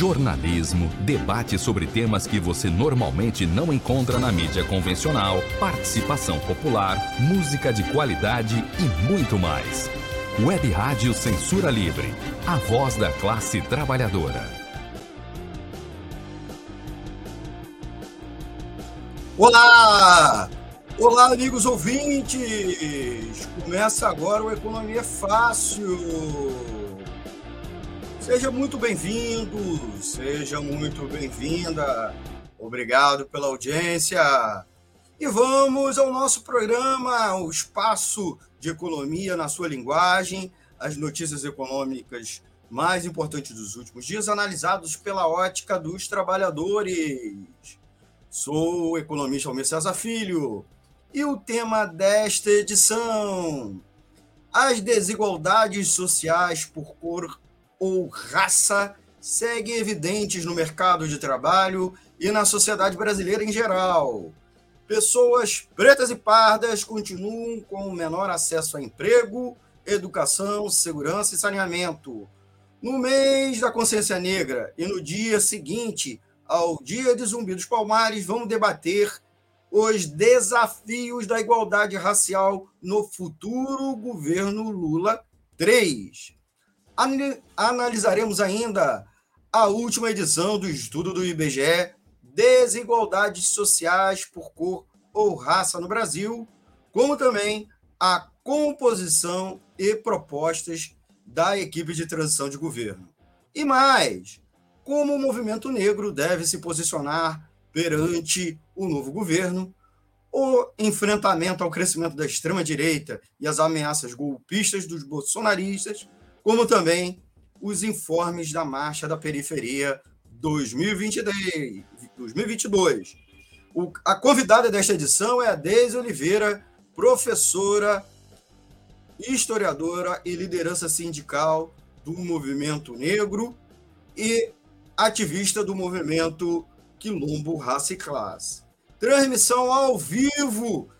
jornalismo, debate sobre temas que você normalmente não encontra na mídia convencional, participação popular, música de qualidade e muito mais. Web Rádio Censura Livre, a voz da classe trabalhadora. Olá! Olá, amigos ouvintes! Começa agora o Economia Fácil. Seja muito bem-vindo, seja muito bem-vinda. Obrigado pela audiência. E vamos ao nosso programa, o espaço de economia na sua linguagem, as notícias econômicas mais importantes dos últimos dias, analisados pela ótica dos trabalhadores. Sou o economista Almir César Filho e o tema desta edição: as desigualdades sociais por cor ou raça seguem evidentes no mercado de trabalho e na sociedade brasileira em geral. Pessoas pretas e pardas continuam com menor acesso a emprego, educação, segurança e saneamento. No mês da consciência negra e no dia seguinte ao Dia de Zumbi dos Palmares, vamos debater os desafios da igualdade racial no futuro governo Lula 3. Analisaremos ainda a última edição do estudo do IBGE Desigualdades Sociais por Cor ou Raça no Brasil, como também a composição e propostas da equipe de transição de governo. E mais, como o movimento negro deve se posicionar perante o novo governo, o enfrentamento ao crescimento da extrema-direita e as ameaças golpistas dos bolsonaristas, como também os informes da Marcha da Periferia 2023, 2022. O, a convidada desta edição é a Deise Oliveira, professora, historiadora e liderança sindical do movimento negro e ativista do movimento Quilombo Raça e Classe. Transmissão ao vivo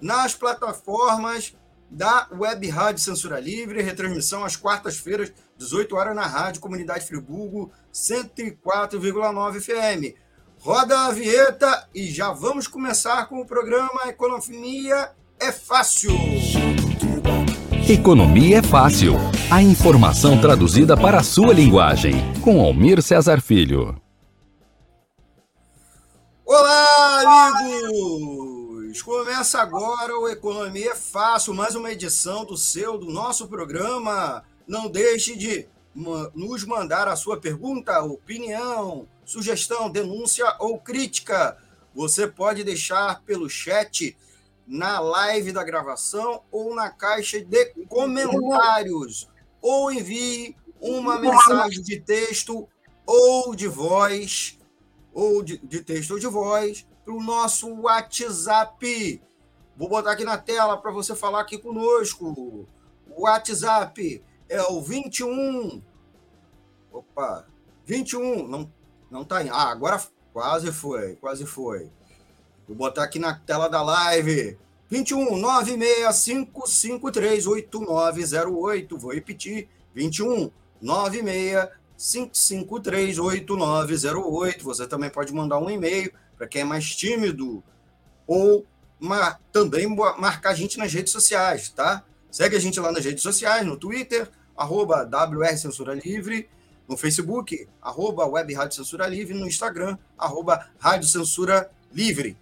nas plataformas da Web Rádio Censura Livre, retransmissão às quartas-feiras, 18 horas na Rádio Comunidade Friburgo, 104,9 FM. Roda a vinheta e já vamos começar com o programa Economia é Fácil. Economia é Fácil. A informação traduzida para a sua linguagem. Com Almir Cesar Filho. Olá, amigos! Começa agora o Economia é Fácil, mais uma edição do seu, do nosso programa. Não deixe de nos mandar a sua pergunta, opinião, sugestão, denúncia ou crítica. Você pode deixar pelo chat na live da gravação ou na caixa de comentários. Ou envie uma mensagem de texto ou de voz ou de, de texto ou de voz, para o nosso WhatsApp. Vou botar aqui na tela para você falar aqui conosco. O WhatsApp é o 21. Opa, 21. Não, não tá. Ah, agora quase foi, quase foi. Vou botar aqui na tela da live. 21 965538908. Vou repetir. 21 96 5538908. Você também pode mandar um e-mail para quem é mais tímido ou também marcar a gente nas redes sociais, tá? Segue a gente lá nas redes sociais, no Twitter, arroba WR Censura Livre, no Facebook, arroba Web Rádio Censura Livre, no Instagram, arroba Rádio Censura Livre.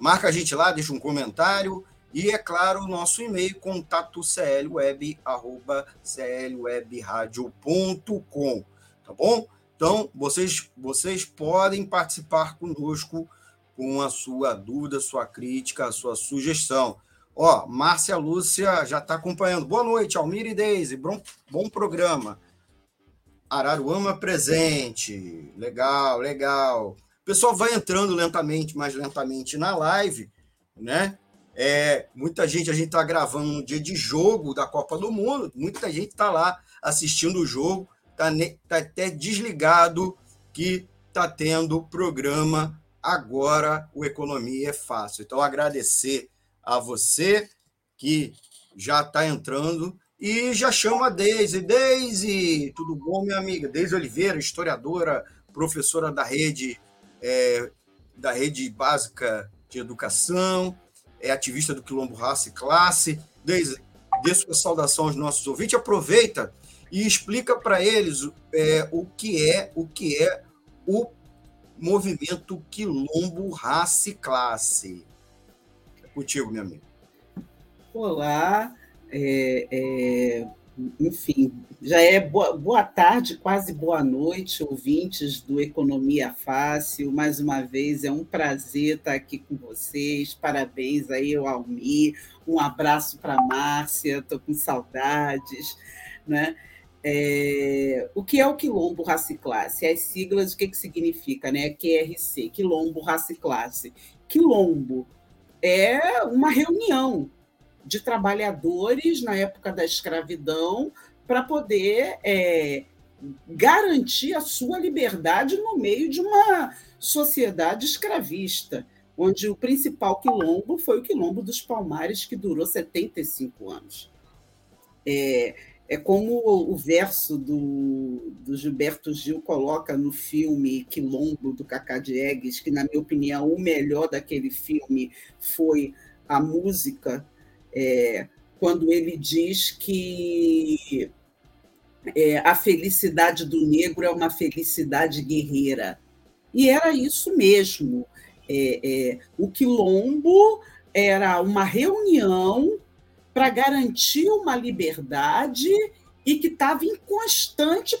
Marca a gente lá, deixa um comentário e, é claro, o nosso e-mail, contato clweb, arroba clwebradio.com, tá bom? Então, vocês, vocês podem participar conosco com a sua dúvida, sua crítica, a sua sugestão. Ó, Márcia Lúcia já está acompanhando. Boa noite, Almir e Deise. Bom, bom programa. Araruama presente. Legal, legal. O pessoal vai entrando lentamente, mais lentamente na live, né? É, muita gente, a gente está gravando no dia de jogo da Copa do Mundo, muita gente está lá assistindo o jogo, está tá até desligado que está tendo programa agora, o Economia é Fácil. Então, agradecer a você que já está entrando E já chama a Deise. Deise, tudo bom, minha amiga? Deise Oliveira, historiadora, professora da rede, é, da rede básica de educação, é ativista do Quilombo Raça e Classe. Deise, dê sua saudação aos nossos ouvintes. Aproveita e explica para eles é, o que é o que é o movimento Quilombo Raça e Classe. É contigo, minha amiga. Olá, é, é, enfim, já é boa, boa, tarde, quase boa noite, ouvintes do Economia Fácil. Mais uma vez, é um prazer estar aqui com vocês. Parabéns aí ao Almir, um abraço para Márcia, estou com saudades. Né? É, o que é o Quilombo Raciclasse? As siglas, o que, que significa? Né? QRC, Quilombo Raciclasse. Quilombo é uma reunião de trabalhadores na época da escravidão para poder é, garantir a sua liberdade no meio de uma sociedade escravista, onde o principal quilombo foi o quilombo dos Palmares, que durou 75 anos. É, é como o verso do, do Gilberto Gil coloca no filme Quilombo, do Cacá Diegues, que, na minha opinião, o melhor daquele filme foi a música é, quando ele diz que é, a felicidade do negro é uma felicidade guerreira. E era isso mesmo. É, é o quilombo era uma reunião para garantir uma liberdade e que estava em constante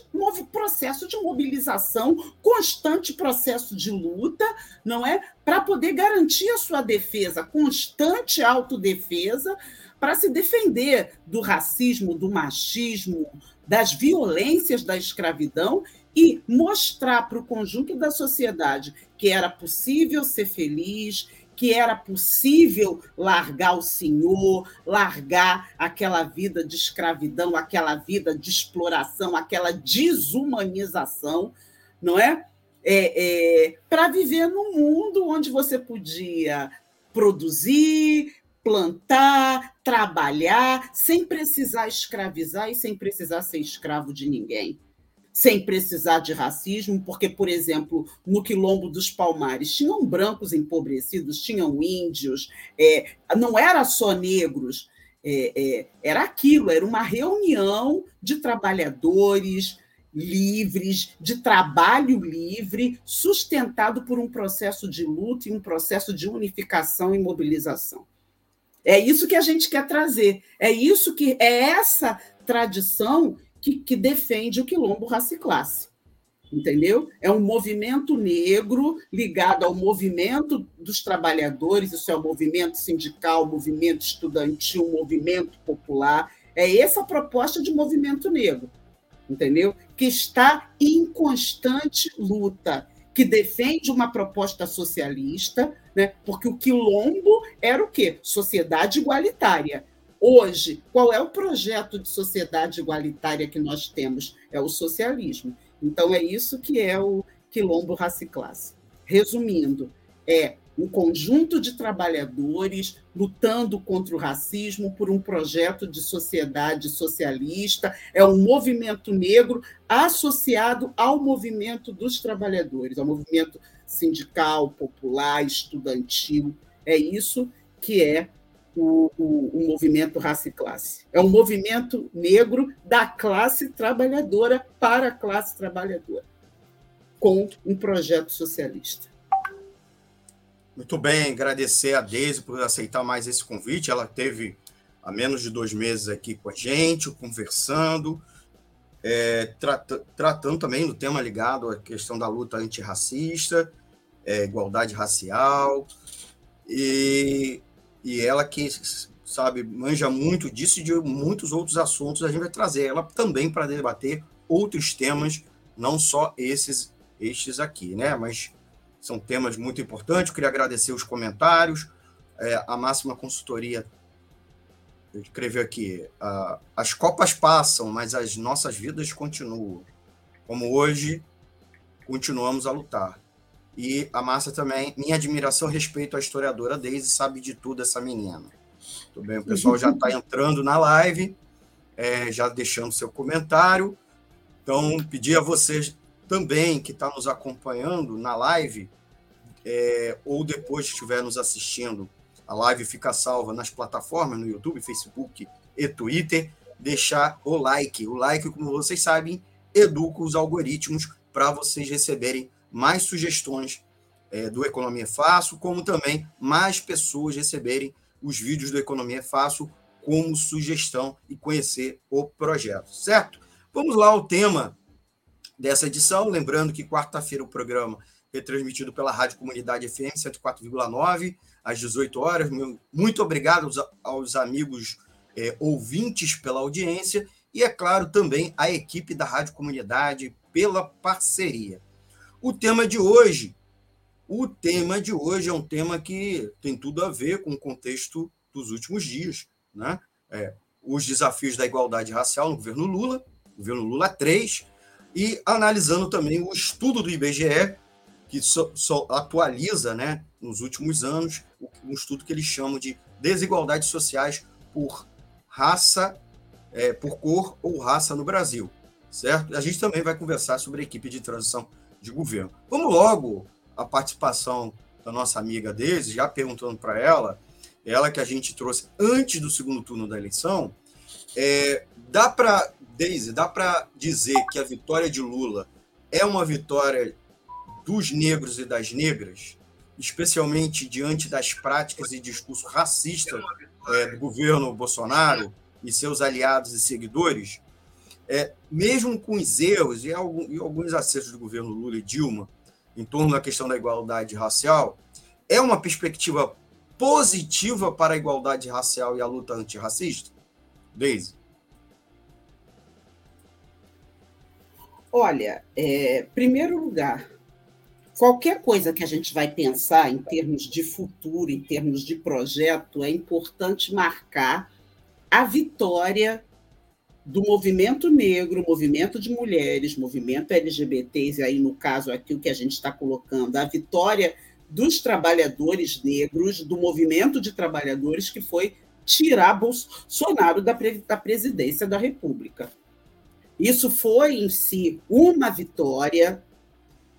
processo de mobilização, constante processo de luta, não é? Para poder garantir a sua defesa, constante autodefesa, para se defender do racismo, do machismo, das violências da escravidão e mostrar para o conjunto da sociedade que era possível ser feliz, que era possível largar o senhor, largar aquela vida de escravidão, aquela vida de exploração, aquela desumanização, não é? é, é Para viver num mundo onde você podia produzir, plantar, trabalhar, sem precisar escravizar e sem precisar ser escravo de ninguém sem precisar de racismo, porque, por exemplo, no Quilombo dos Palmares tinham brancos empobrecidos, tinham índios, é, não era só negros, é, é, era aquilo, era uma reunião de trabalhadores livres, de trabalho livre, sustentado por um processo de luta e um processo de unificação e mobilização. É isso que a gente quer trazer, é isso que é essa tradição que, que defende o quilombo raça e classe. Entendeu? É um movimento negro ligado ao movimento dos trabalhadores, isso é o movimento sindical, movimento estudantil, movimento popular. É essa a proposta de movimento negro, entendeu? Que está em constante luta, que defende uma proposta socialista, né? porque o quilombo era o quê? Sociedade igualitária. Hoje, qual é o projeto de sociedade igualitária que nós temos? É o socialismo. Então, é isso que é o quilombo raça classe. Resumindo, é um conjunto de trabalhadores lutando contra o racismo por um projeto de sociedade socialista, é um movimento negro associado ao movimento dos trabalhadores, ao movimento sindical, popular, estudantil. É isso que é o, o, o, movimento raça e classe. É um movimento negro da classe trabalhadora para a classe trabalhadora, com um projeto socialista. Muito bem, agradecer a Deise por aceitar mais esse convite. Ela teve há menos de dois meses aqui com a gente, conversando, é, tratando também do tema ligado à questão da luta antirracista, é, igualdade racial. E e ela que sabe manja muito disso e de muitos outros assuntos, a gente vai trazer ela também para debater outros temas, não só esses estes aqui, né? Mas são temas muito importantes. Eu queria agradecer os comentários. É, a máxima consultoria escreveu aqui: uh, as copas passam, mas as nossas vidas continuam. Como hoje, continuamos a lutar. E a Márcia também, minha admiração respeito à historiadora Daisy, sabe de tudo essa menina. Tudo bem, o pessoal já está entrando na live. é, já deixando seu comentário. Então, pedir a vocês também que está nos acompanhando na live, é, ou depois estiver nos assistindo, a live fica salva nas plataformas, no YouTube, Facebook e Twitter, deixar o like. O like, como vocês sabem, educa os algoritmos para vocês receberem mais sugestões é, do Economia Fácil, como também mais pessoas receberem os vídeos do Economia Fácil como sugestão e conhecer o projeto, certo? Vamos lá ao tema dessa edição. Lembrando que quarta-feira o programa é transmitido pela Rádio Comunidade FM 104,9 às 18 horas. Muito obrigado aos, aos amigos é, ouvintes pela audiência e, é claro, também a equipe da Rádio Comunidade pela parceria. O tema de hoje, o tema de hoje é um tema que tem tudo a ver com o contexto dos últimos dias, né? É, os desafios da igualdade racial no governo Lula, governo Lula 3, e analisando também o estudo do IBGE, que so, so, atualiza, né, nos últimos anos, um estudo que eles chamam de desigualdades sociais por raça, é, por cor ou raça no Brasil, certo? A gente também vai conversar sobre a equipe de transição de governo. Vamos logo a participação da nossa amiga Deise, já perguntando para ela, ela que a gente trouxe antes do segundo turno da eleição, é, dá para Deise, dá para dizer que a vitória de Lula é uma vitória dos negros e das negras, especialmente diante das práticas e discurso racista é, do governo Bolsonaro e seus aliados e seguidores, é, mesmo com os erros e, alguns acertos do governo Lula e Dilma em torno da questão da igualdade racial, é uma perspectiva positiva para a igualdade racial e a luta antirracista? Deise. Olha, é, primeiro lugar, qualquer coisa que a gente vai pensar em termos de futuro, em termos de projeto, é importante marcar a vitória do movimento negro, movimento de mulheres, movimento LGBTs, e aí no caso aqui o que a gente está colocando, a vitória dos trabalhadores negros, do movimento de trabalhadores que foi tirar Bolsonaro da, da presidência da República. Isso foi em si uma vitória,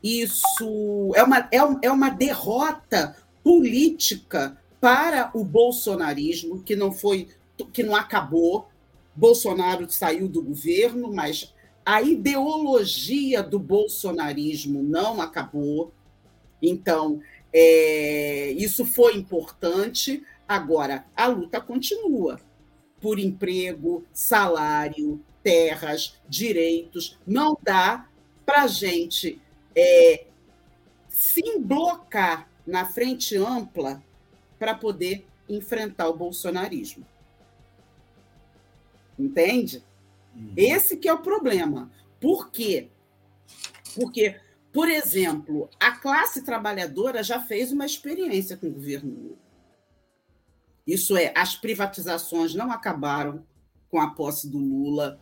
isso é uma, é, é uma derrota política para o bolsonarismo, que não foi, que não acabou. Bolsonaro saiu do governo, mas a ideologia do bolsonarismo não acabou. Então, é, isso foi importante. Agora, a luta continua por emprego, salário, terras, direitos. Não dá para a gente é, se blocar na frente ampla para poder enfrentar o bolsonarismo. Entende? Uhum. Esse que é o problema. Por quê? Porque, por exemplo, a classe trabalhadora já fez uma experiência com o governo Lula. Isso é, as privatizações não acabaram com a posse do Lula,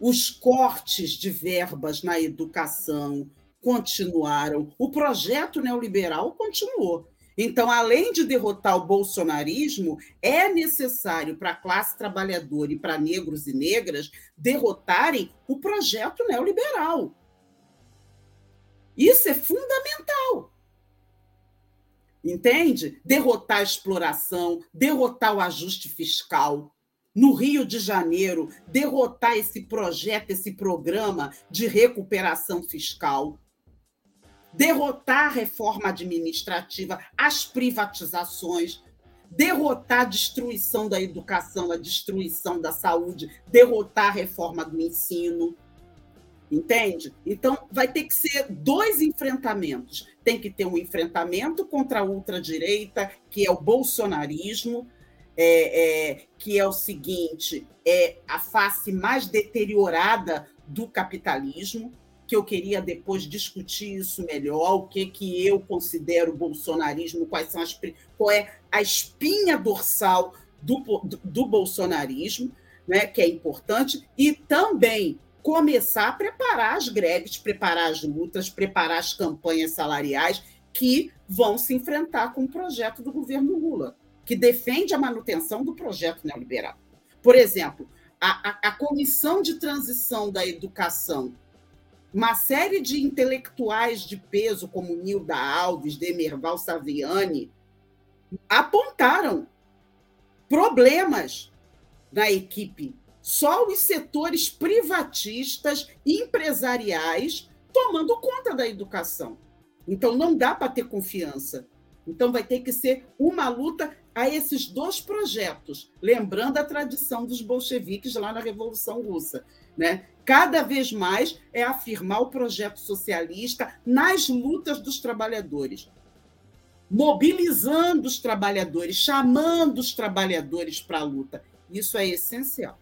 os cortes de verbas na educação continuaram, o projeto neoliberal continuou. Então, além de derrotar o bolsonarismo, é necessário para a classe trabalhadora e para negros e negras derrotarem o projeto neoliberal. Isso é fundamental. Entende? Derrotar a exploração, derrotar o ajuste fiscal, no Rio de Janeiro, derrotar esse projeto, esse programa de recuperação fiscal, derrotar a reforma administrativa, as privatizações, derrotar a destruição da educação, a destruição da saúde, derrotar a reforma do ensino. Entende? Então, vai ter que ser dois enfrentamentos. Tem que ter um enfrentamento contra a ultradireita, que é o bolsonarismo, é, é, que é o seguinte: é a face mais deteriorada do capitalismo, que eu queria depois discutir isso melhor, o que, que eu considero bolsonarismo, quais são as qual é a espinha dorsal do, do, do bolsonarismo, né, que é importante, e também começar a preparar as greves, preparar as lutas, preparar as campanhas salariais que vão se enfrentar com o projeto do governo Lula que defende a manutenção do projeto neoliberal. Por exemplo, a, a, a comissão de transição da educação, uma série de intelectuais de peso, como Nilda Alves, Demerval Saviani, apontaram problemas na equipe. Só os setores privatistas e empresariais tomando conta da educação. Então, não dá para ter confiança. Então, vai ter que ser uma luta a esses dois projetos, lembrando a tradição dos bolcheviques lá na Revolução Russa. Né? Cada vez mais é afirmar o projeto socialista nas lutas dos trabalhadores, mobilizando os trabalhadores, chamando os trabalhadores para a luta. Isso é essencial.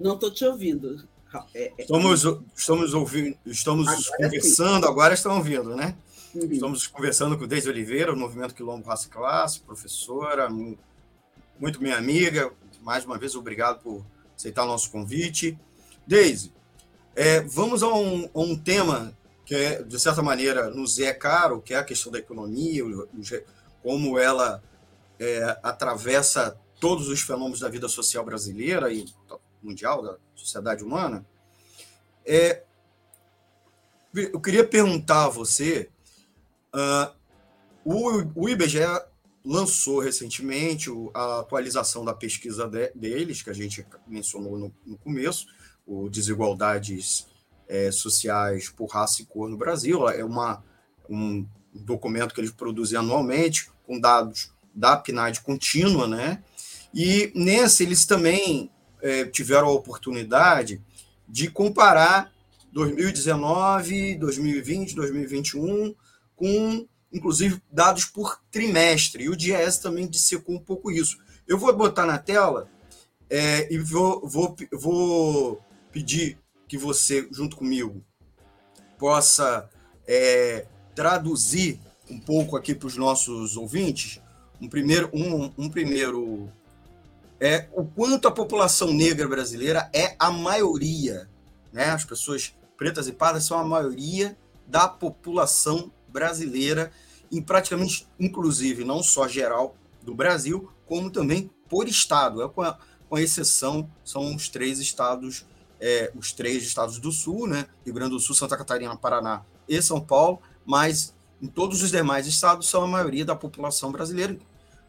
Não estou te ouvindo. É, é... Estamos, estamos ouvindo, estamos agora conversando, sim. agora estão ouvindo, né? Uhum. Estamos conversando com Deise Oliveira, do Movimento Quilombo Raça e Classe, professora, muito minha amiga. Mais uma vez, obrigado por aceitar o nosso convite. Deise, é, vamos a um, a um, tema que, é, de certa maneira, nos é caro, que é a questão da economia, como ela é, atravessa todos os fenômenos da vida social brasileira e mundial, da sociedade humana, é, eu queria perguntar a você, uh, o, o IBGE lançou recentemente a atualização da pesquisa de, deles, que a gente mencionou no, no começo, o Desigualdades é, Sociais por Raça e Cor no Brasil, é uma, um documento que eles produzem anualmente, com dados da PNAD contínua, né? E nesse eles também é, tiveram a oportunidade de comparar 2019, 2020, 2021 com, inclusive, dados por trimestre. E o DIES também dissecou um pouco isso. Eu vou botar na tela é, e vou, vou, vou pedir que você, junto comigo, possa é, traduzir um pouco aqui para os nossos ouvintes um primeiro, um, um primeiro é o quanto a população negra brasileira é a maioria, né? As pessoas pretas e pardas são a maioria da população brasileira, em praticamente, inclusive, não só geral do Brasil, como também por estado. É com, a, com a exceção, são os três estados, é, os três estados do Sul, né? Rio Grande do Sul, Santa Catarina, Paraná e São Paulo, mas em todos os demais estados são a maioria da população brasileira,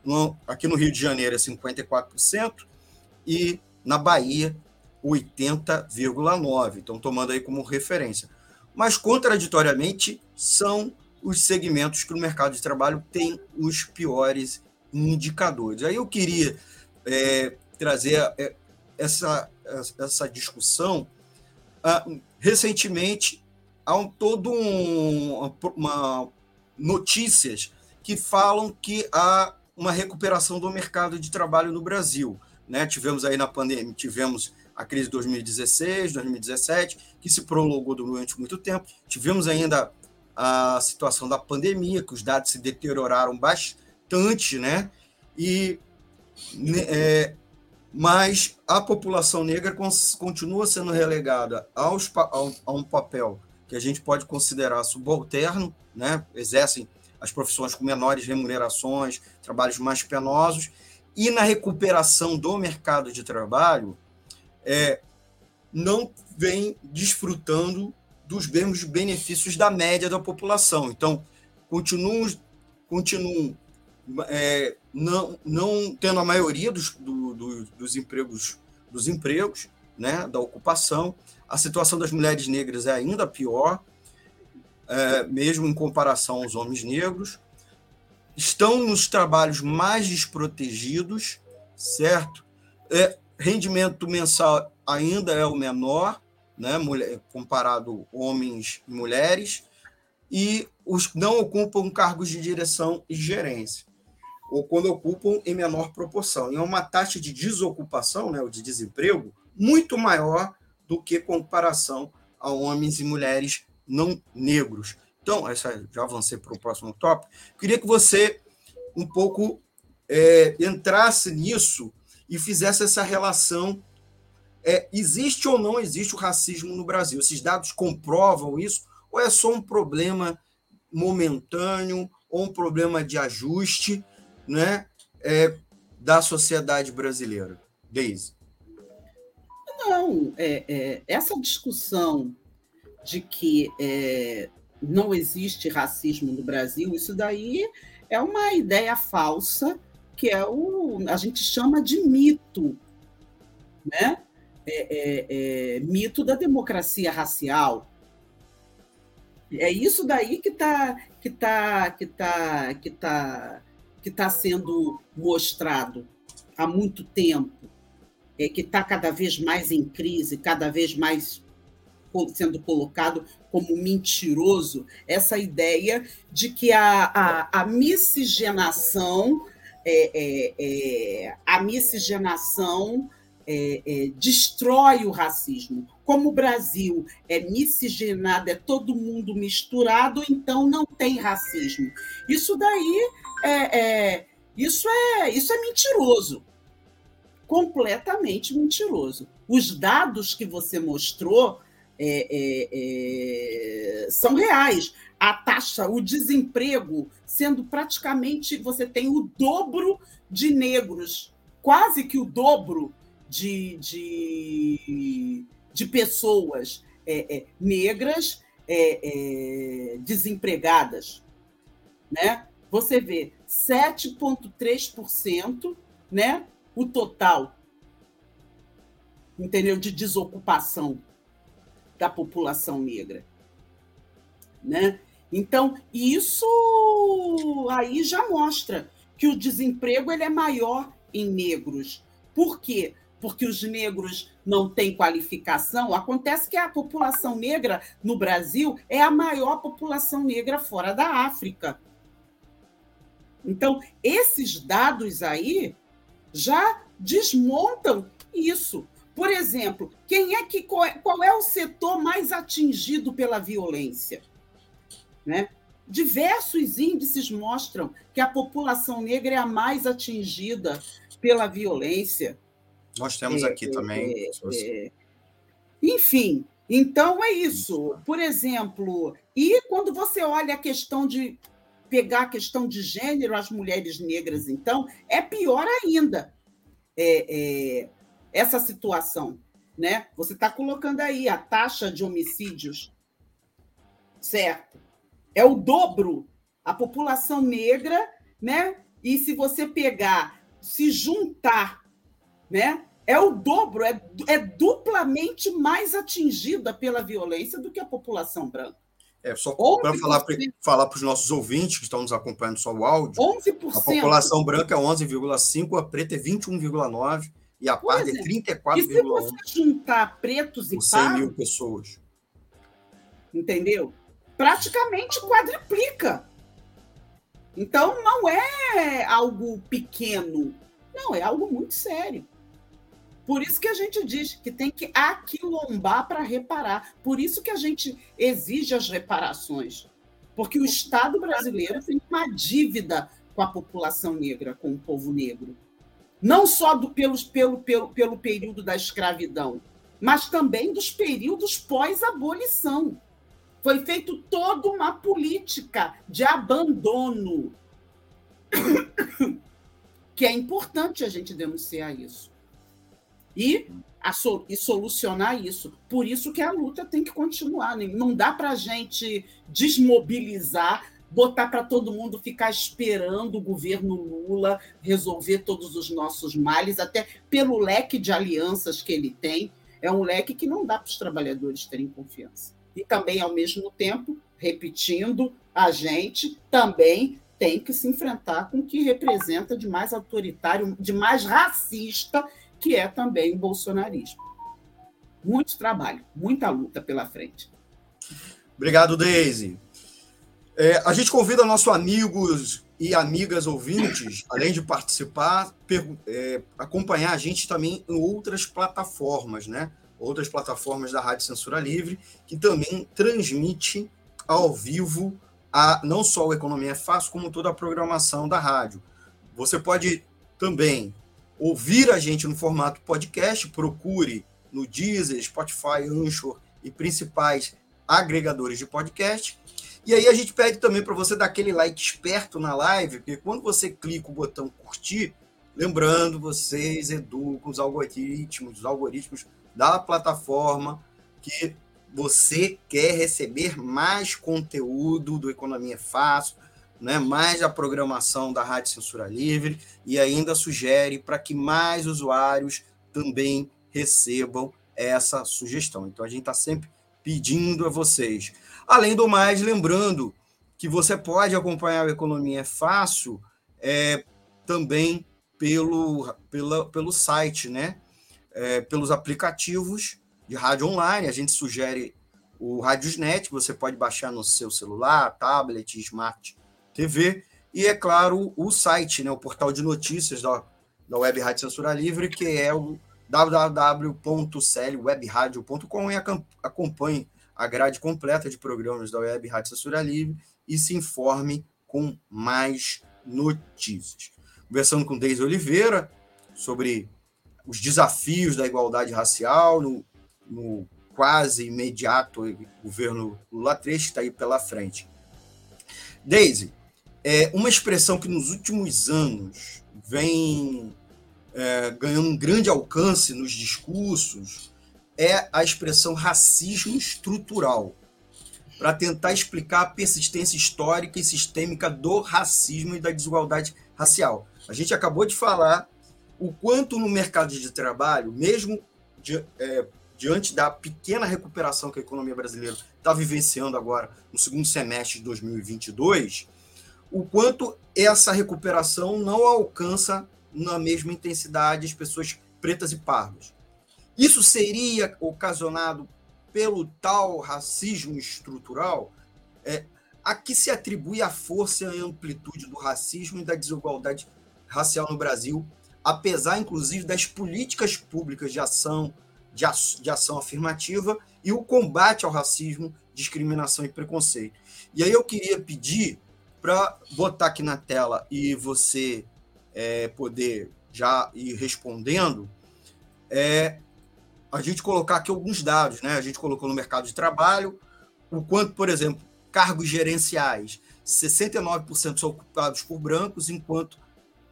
no, aqui no Rio de Janeiro é 54% e na Bahia 80,9%. Então, tomando aí como referência. Mas, contraditoriamente, são os segmentos que o mercado de trabalho tem os piores indicadores. Aí eu queria é, trazer é, essa, essa discussão. Ah, recentemente, há um, todo um, uma notícias que falam que a uma recuperação do mercado de trabalho no Brasil. Né? Tivemos aí na pandemia, tivemos a crise de 2016, 2017, que se prolongou durante muito tempo. Tivemos ainda a situação da pandemia, que os dados se deterioraram bastante, né? E, né, é, mas a população negra continua sendo relegada aos, a um papel que a gente pode considerar subalterno, né? Exercem as profissões com menores remunerações, trabalhos mais penosos, e na recuperação do mercado de trabalho, é, não vem desfrutando dos mesmos benefícios da média da população. Então, continuam, continuam é, não, não tendo a maioria dos, do, do, dos empregos, dos empregos né, da ocupação. A situação das mulheres negras é ainda pior, é, mesmo em comparação aos homens negros, estão nos trabalhos mais desprotegidos, certo? É, rendimento mensal ainda é o menor, né, mulher, comparado homens e mulheres, e os não ocupam cargos de direção e gerência, ou quando ocupam em menor proporção. E é uma taxa de desocupação, né, ou de desemprego, muito maior do que comparação a homens e mulheres não negros. Então, essa, já avancei para o próximo tópico. Queria que você um pouco é, entrasse nisso e fizesse essa relação. É, existe ou não existe o racismo no Brasil? Esses dados comprovam isso? Ou é só um problema momentâneo ou um problema de ajuste? né, é, da sociedade brasileira? Deise. Não, é, é, essa discussão de que é, não existe racismo no Brasil, isso daí é uma ideia falsa que é o a gente chama de mito, né? É, é, é, mito da democracia racial. É isso daí que está que tá, que tá, que tá, que tá sendo mostrado há muito tempo, é, que está cada vez mais em crise, cada vez mais sendo colocado como mentiroso, essa ideia de que a, a, a miscigenação, é, é, é, a miscigenação é, é, destrói o racismo. Como o Brasil é miscigenado, é todo mundo misturado, então não tem racismo. Isso daí é, é isso é isso é mentiroso, completamente mentiroso. Os dados que você mostrou é, é, é, são reais. A taxa, o desemprego, sendo praticamente você tem o dobro de negros, quase que o dobro de, de, de pessoas é, é, negras é, desempregadas. Né? Você vê 7,3% né, o total entendeu? de desocupação da população negra. Né? Então, isso aí já mostra que o desemprego ele é maior em negros. Por quê? Porque os negros não têm qualificação. Acontece que a população negra no Brasil é a maior população negra fora da África. Então, esses dados aí já desmontam isso. Por exemplo, quem é que qual é o setor mais atingido pela violência? Né? Diversos índices mostram que a população negra é a mais atingida pela violência. Nós temos é, aqui é, também. É, enfim, então é isso. Por exemplo, e quando você olha a questão de pegar a questão de gênero, as mulheres negras, então, é pior ainda. É, é, essa situação, né? Você está colocando aí a taxa de homicídios, certo? É o dobro a população negra, né? E se você pegar, se juntar, né? É o dobro, é, é duplamente mais atingida pela violência do que a população branca. É, só para falar falar para os nossos ouvintes que estão nos acompanhando só o áudio, 11%. a população branca é 11,5%, a preta é 21,9%, e a parda é 34,1. E se você juntar pretos e pardos... 100 mil pessoas. Entendeu? Praticamente quadriplica. Então, não é algo pequeno. Não, é algo muito sério. Por isso que a gente diz que tem que aquilombar para reparar. Por isso que a gente exige as reparações. Porque o Estado brasileiro tem uma dívida com a população negra, com o povo negro não só do, pelos, pelo, pelo, pelo período da escravidão, mas também dos períodos pós-abolição. Foi feito toda uma política de abandono, que é importante a gente denunciar isso. E, e solucionar isso. Por isso que a luta tem que continuar. Né? Não dá para a gente desmobilizar botar para todo mundo ficar esperando o governo Lula resolver todos os nossos males, até pelo leque de alianças que ele tem. É um leque que não dá para os trabalhadores terem confiança. E também, ao mesmo tempo, repetindo, a gente também tem que se enfrentar com o que representa de mais autoritário, de mais racista, que é também o bolsonarismo. Muito trabalho, muita luta pela frente. Obrigado, Deise. É, a gente convida nossos amigos e amigas ouvintes, além de participar, é, acompanhar a gente também em outras plataformas, né? Outras plataformas da Rádio Censura Livre, que também transmite ao vivo a, não só o Economia é Fácil, como toda a programação da rádio. Você pode também ouvir a gente no formato podcast, procure no Deezer, Spotify, Anchor e principais agregadores de podcast. E aí a gente pede também para você dar aquele like esperto na live, porque quando você clica o botão curtir, lembrando, vocês educam os algoritmos, os algoritmos da plataforma que você quer receber mais conteúdo do Economia Fácil, né, mais a programação da Rádio Censura Livre e ainda sugere para que mais usuários também recebam essa sugestão. Então a gente está sempre pedindo a vocês. Além do mais, lembrando que você pode acompanhar a Economia Fácil é, também pelo, pela, pelo site, né? É, pelos aplicativos de rádio online. A gente sugere o Radiosnet, você pode baixar no seu celular, tablet, smart TV, e, é claro, o site, né, o portal de notícias da, da Web Rádio Censura Livre, que é o www.clwebradio.com e acompanhe a grade completa de programas da Web Rádio Censura Livre e se informe com mais notícias. Conversando com Deise Oliveira sobre os desafios da igualdade racial no, no quase imediato governo Lula 3 que está aí pela frente. Deise, é uma expressão que nos últimos anos vem é, ganhando um grande alcance nos discursos é a expressão racismo estrutural, para tentar explicar a persistência histórica e sistêmica do racismo e da desigualdade racial. A gente acabou de falar o quanto no mercado de trabalho, mesmo de, é, diante da pequena recuperação que a economia brasileira está vivenciando agora no segundo semestre de 2022, o quanto essa recuperação não alcança na mesma intensidade as pessoas pretas e pardas. Isso seria ocasionado pelo tal racismo estrutural? É, a que se atribui a força e a amplitude do racismo e da desigualdade racial no Brasil, apesar, inclusive, das políticas públicas de ação, de, de ação afirmativa e o combate ao racismo, discriminação e preconceito. E aí eu queria pedir para botar aqui na tela e você é, poder já ir respondendo, é a gente colocar aqui alguns dados, né? A gente colocou no mercado de trabalho o quanto, por exemplo, cargos gerenciais, 69% são ocupados por brancos, enquanto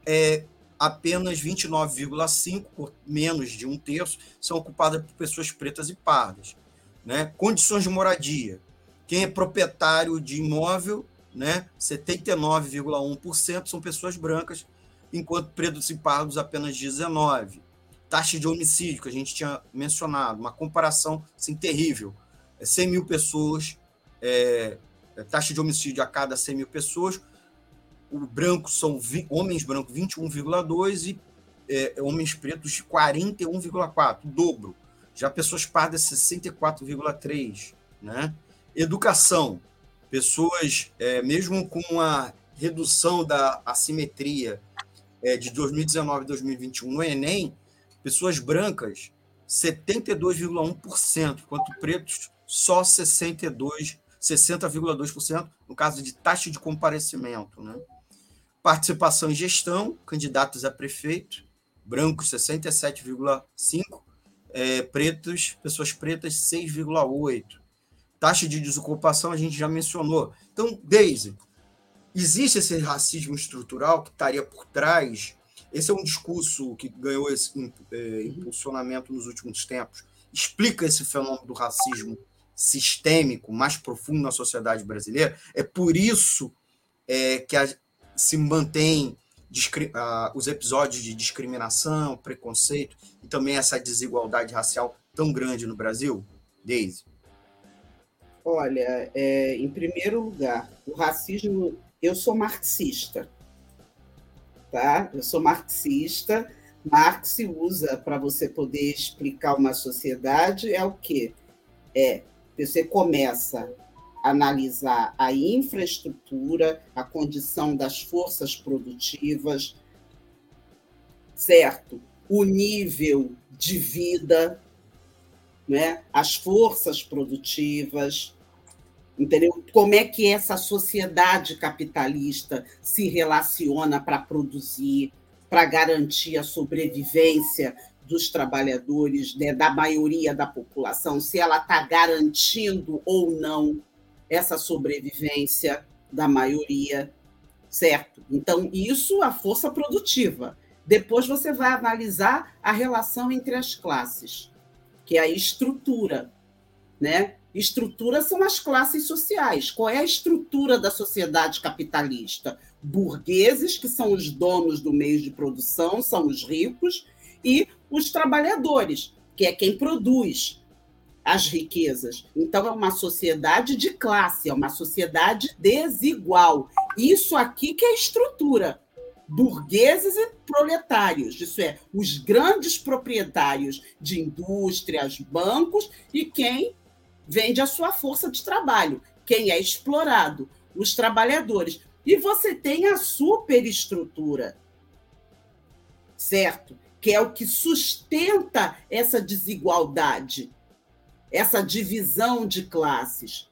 é, apenas 29,5%, menos de um terço, são ocupadas por pessoas pretas e pardas. Né? Condições de moradia. Quem é proprietário de imóvel né? 79,1% são pessoas brancas, enquanto pretos e pardos apenas 19%. Taxa de homicídio, que a gente tinha mencionado, uma comparação assim, terrível. 100 é mil pessoas, é, é, taxa de homicídio a cada 100 mil pessoas, o branco são homens brancos 21,2 e é, homens pretos 41,4, o dobro. Já pessoas pardas 64,3, né? Educação, pessoas, é, mesmo com a redução da assimetria é, de 2019 e 2021 no Enem, pessoas brancas 72,1%, enquanto pretos só 62, 60,2% no caso de taxa de comparecimento. Né? Participação em gestão, candidatos a prefeito, brancos 67,5%, é, pretos, pessoas pretas 6,8%. Taxa de desocupação a gente já mencionou. Então, Daisy, existe esse racismo estrutural que estaria por trás? Esse é um discurso que ganhou esse é, impulsionamento nos últimos tempos. Explica esse fenômeno do racismo sistêmico mais profundo na sociedade brasileira. É por isso é, que a, se mantém os episódios de discriminação, preconceito e também essa desigualdade racial tão grande no Brasil? Daisy. Olha, é, em primeiro lugar, o racismo. Eu sou marxista, tá? Eu sou marxista. Marx usa para você poder explicar uma sociedade é o quê? É você começa a analisar a infraestrutura, a condição das forças produtivas, certo? O nível de vida, né? as forças produtivas, entendeu? Como é que essa sociedade capitalista se relaciona para produzir, para garantir a sobrevivência dos trabalhadores, né, da maioria da população, se ela está garantindo ou não essa sobrevivência da maioria, certo? Então, isso a força produtiva. Depois você vai analisar a relação entre as classes, que é a estrutura, né? Estrutura são as classes sociais. Qual é a estrutura da sociedade capitalista? Burgueses, que são os donos do meio de produção, são os ricos, e os trabalhadores, que é quem produz as riquezas. Então, é uma sociedade de classe, é uma sociedade desigual. Isso aqui que é estrutura. Burgueses e proletários, isso é, os grandes proprietários de indústrias, bancos e quem vende a sua força de trabalho, quem é explorado, os trabalhadores. E você tem a superestrutura, certo? Que é o que sustenta essa desigualdade essa divisão de classes.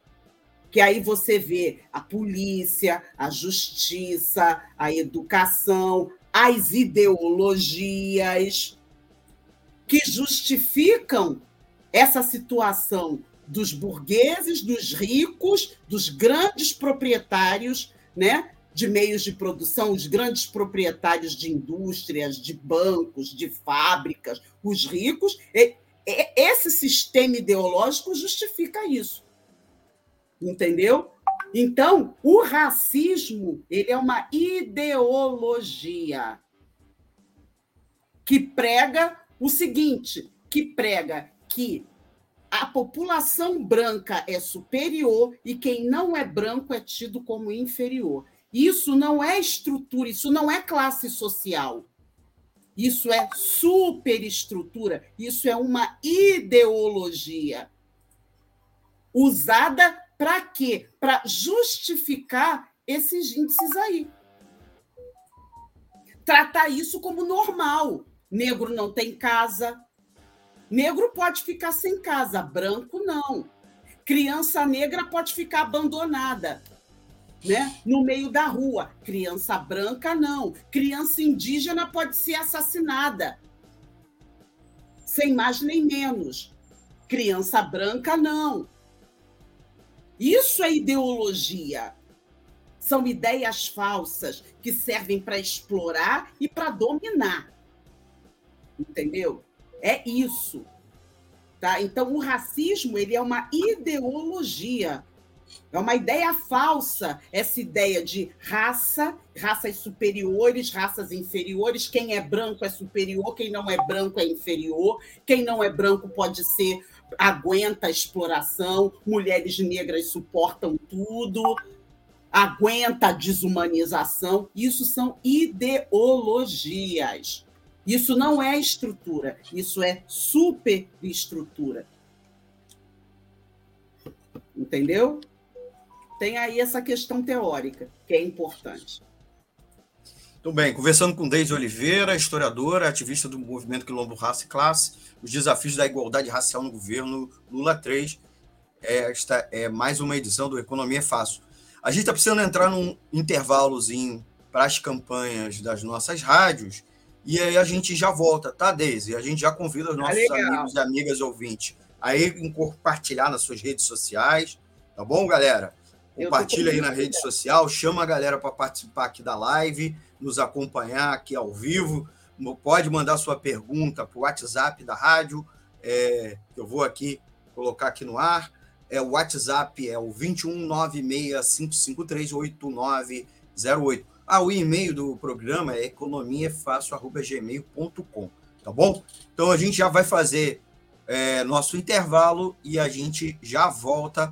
Que aí você vê a polícia, a justiça, a educação, as ideologias que justificam essa situação dos burgueses, dos ricos, dos grandes proprietários, né, de meios de produção, os grandes proprietários de indústrias, de bancos, de fábricas, os ricos, esse sistema ideológico justifica isso. Entendeu? Então, o racismo ele é uma ideologia que prega o seguinte, que prega que a população branca é superior e quem não é branco é tido como inferior. Isso não é estrutura, isso não é classe social. Isso é superestrutura, isso é uma ideologia usada para quê? Para justificar esses índices aí. Tratar isso como normal. Negro não tem casa. Negro pode ficar sem casa, branco não. Criança negra pode ficar abandonada né? no meio da rua. Criança branca, não. Criança indígena pode ser assassinada. Sem mais nem menos. Criança branca, não. Isso é ideologia. São ideias falsas que servem para explorar e para dominar. Entendeu? É isso. Tá? Então, o racismo ele é uma ideologia é uma ideia falsa, essa ideia de raça, raças superiores, raças inferiores. Quem é branco é superior, quem não é branco é inferior. Quem não é branco pode ser, aguenta a exploração. Mulheres negras suportam tudo, aguenta a desumanização. Isso são ideologias. Isso não é estrutura, isso é superestrutura. Entendeu? tem aí essa questão teórica, que é importante. Muito bem, conversando com Deise Oliveira, historiadora, ativista do movimento Quilombo Raça e Classe, os desafios da igualdade racial no governo Lula 3. Esta é mais uma edição do Economia é Fácil. A gente está precisando entrar num intervalozinho para as campanhas das nossas rádios, e aí a gente já volta, tá, Deise? A gente já convida os nossos ah, amigos e amigas ouvintes a ir compartilhar nas suas redes sociais, tá bom, galera? Compartilha aí na rede social, chama a galera para participar aqui da live, nos acompanhar aqui ao vivo. Pode mandar sua pergunta para o WhatsApp da rádio, é, eu vou aqui colocar aqui no ar. É, o WhatsApp é o 21965538908. Ah, o e-mail do programa é economiafácil.gmail.com, tá bom? Então a gente já vai fazer é, nosso intervalo e a gente já volta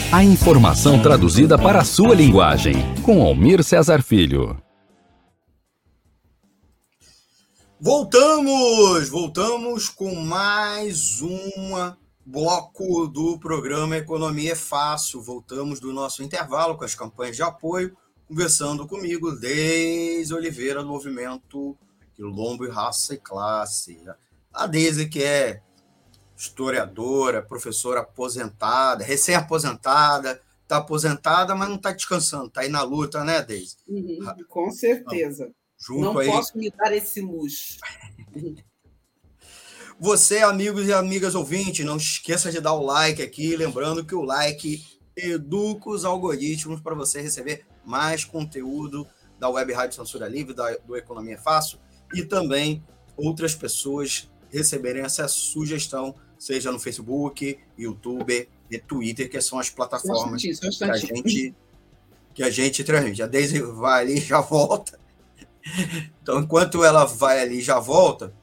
A informação traduzida para a sua linguagem. Com Almir Cesar Filho. Voltamos! Voltamos com mais um bloco do programa Economia é Fácil. Voltamos do nosso intervalo com as campanhas de apoio, conversando comigo Deise Oliveira, do movimento Quilombo e Raça e Classe. A Deise, que é historiadora, professora aposentada, recém-aposentada, está aposentada, mas não está descansando, está aí na luta, né, Deise? Uhum, com certeza. Junto não aí... posso me dar esse luxo. Você, amigos e amigas ouvintes, não esqueça de dar o like aqui, lembrando que o like educa os algoritmos para você receber mais conteúdo da Web Rádio Censura Livre, da, do Economia Fácil, e também outras pessoas receberem essa sugestão seja no Facebook, YouTube e Twitter, que são as plataformas que a gente que a gente transmite. A Daisy vai ali e já volta. Então, enquanto ela vai ali e já volta,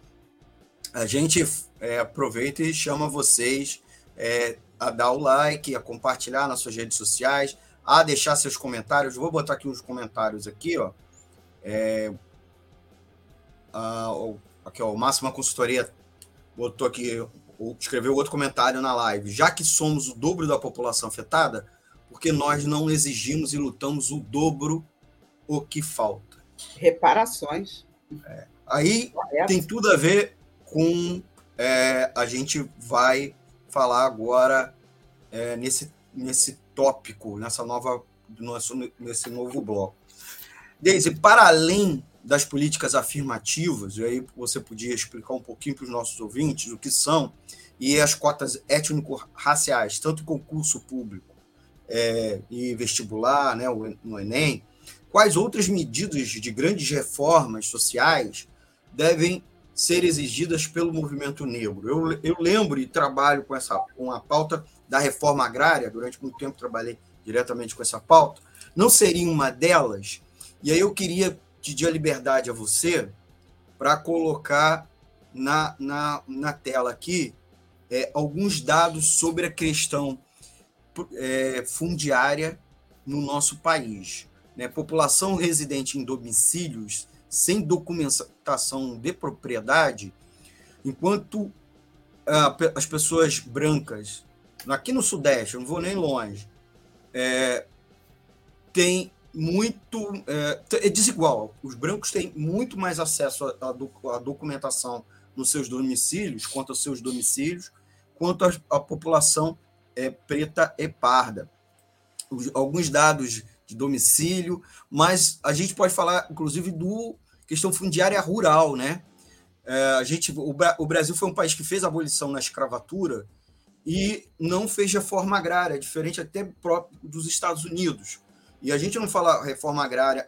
a gente é, aproveita e chama vocês é, a dar o like, a compartilhar nas suas redes sociais, a deixar seus comentários. Vou botar aqui uns comentários aqui, ó. É, a, aqui, ó, o Máxima Consultoria botou aqui escreveu outro comentário na live. Já que somos o dobro da população afetada, porque nós não exigimos e lutamos o dobro o que falta? Reparações. É. Aí Correto. tem tudo a ver com. É, a gente vai falar agora é, nesse, nesse tópico, nessa nova, nosso, nesse novo bloco. Deise, para além das políticas afirmativas, e aí você podia explicar um pouquinho para os nossos ouvintes o que são, e as cotas étnico-raciais, tanto concurso público é, e vestibular, né, no Enem, quais outras medidas de grandes reformas sociais devem ser exigidas pelo movimento negro? Eu, eu lembro e trabalho com essa com a pauta da reforma agrária, durante muito tempo trabalhei diretamente com essa pauta, não seria uma delas? E aí eu queria pedir a liberdade a você para colocar na, na, na tela aqui é, alguns dados sobre a questão é, fundiária no nosso país. Né? População residente em domicílios sem documentação de propriedade, enquanto ah, as pessoas brancas, aqui no Sudeste, não vou nem longe, é, tem muito. É, é, desigual. Os brancos têm muito mais acesso à, à documentação nos seus domicílios, quanto aos seus domicílios, quanto à população é, preta e parda. Os, alguns dados de domicílio, mas a gente pode falar, inclusive, do questão fundiária rural, né? É, a gente, o, o, Brasil foi um país que fez abolição na escravatura e não fez reforma agrária, diferente até próprio dos Estados Unidos. E a gente não fala reforma agrária,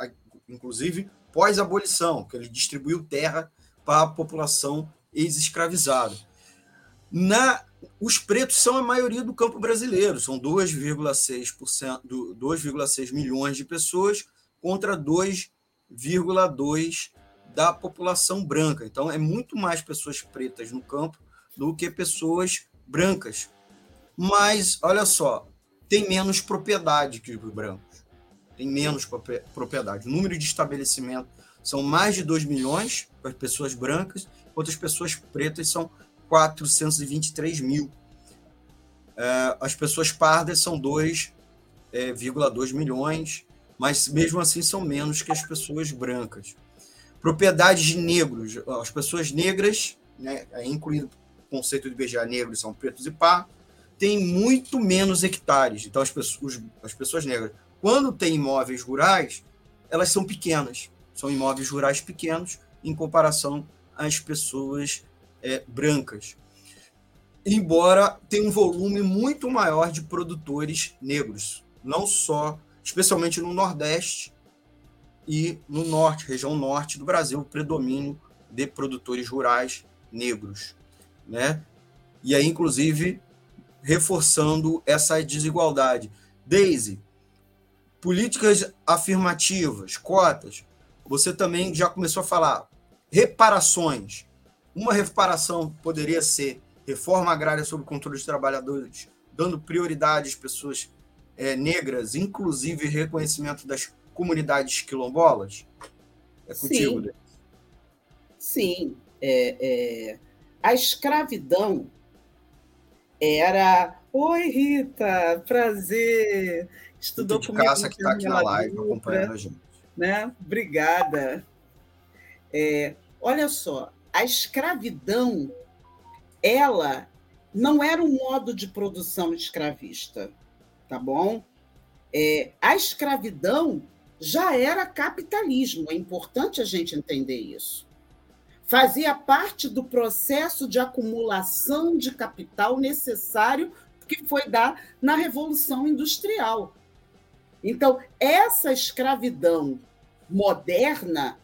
inclusive pós-abolição, que ele distribuiu terra para a população ex-escravizada. Na os pretos são a maioria do campo brasileiro, são 2,6%, 2,6 milhões de pessoas contra 2,2 da população branca. Então é muito mais pessoas pretas no campo do que pessoas brancas. Mas olha só, tem menos propriedade que os brancos. Tem menos propriedade. O número de estabelecimento são mais de 2 milhões para as pessoas brancas, enquanto as pessoas pretas são 423 mil. É, as pessoas pardas são 2,2 é, milhões, mas mesmo assim são menos que as pessoas brancas. Propriedades de negros, as pessoas negras, né, é incluído o conceito de beijar negros, são pretos e pardos, têm muito menos hectares. Então, as pessoas, as pessoas negras, quando têm imóveis rurais, elas são pequenas. São imóveis rurais pequenos em comparação às pessoas é, brancas, embora tenha um volume muito maior de produtores negros, não só, especialmente no Nordeste e no Norte, região Norte do Brasil, o predomínio de produtores rurais negros, né? E aí, inclusive, reforçando essa desigualdade. Daisy, políticas afirmativas, cotas, você também já começou a falar reparações. Uma reparação poderia ser reforma agrária sob controle dos trabalhadores, dando prioridade às pessoas é, negras, inclusive reconhecimento das comunidades quilombolas? É contigo, Sim. Sim. É, é... A escravidão era. Oi, Rita, prazer. Estudou Rita de comigo. Caça que está aqui na live acompanhando a gente. Né? Obrigada. É, olha só, a escravidão, ela não era um modo de produção escravista, tá bom? É, a escravidão já era capitalismo, é importante a gente entender isso. Fazia parte do processo de acumulação de capital necessário que foi dar na Revolução Industrial. Então, essa escravidão moderna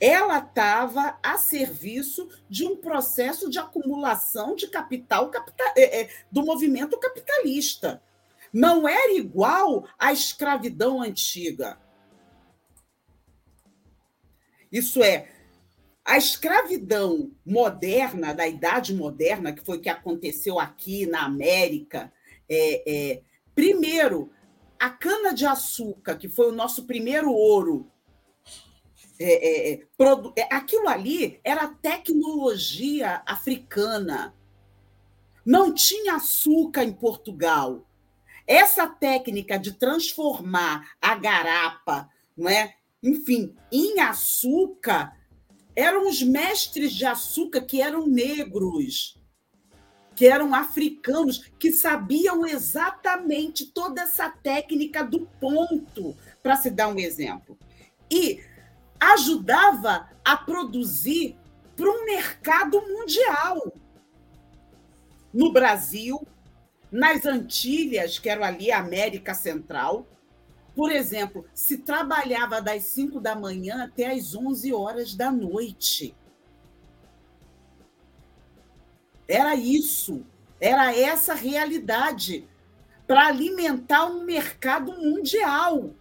ela estava a serviço de um processo de acumulação de capital, é, é, do movimento capitalista. Não era igual à escravidão antiga. Isso é, a escravidão moderna, da Idade Moderna, que foi o que aconteceu aqui na América, é, é, primeiro, a cana-de-açúcar, que foi o nosso primeiro ouro, é, é, é, é, aquilo ali era tecnologia africana. Não tinha açúcar em Portugal. Essa técnica de transformar a garapa, não é? enfim, em açúcar, eram os mestres de açúcar que eram negros, que eram africanos, que sabiam exatamente toda essa técnica do ponto, para se dar um exemplo. E ajudava a produzir para um mercado mundial. No Brasil, nas Antilhas, que era ali a América Central, por exemplo, se trabalhava das 5 da manhã até as 11 horas da noite. Era isso, era essa realidade para alimentar um mercado mundial.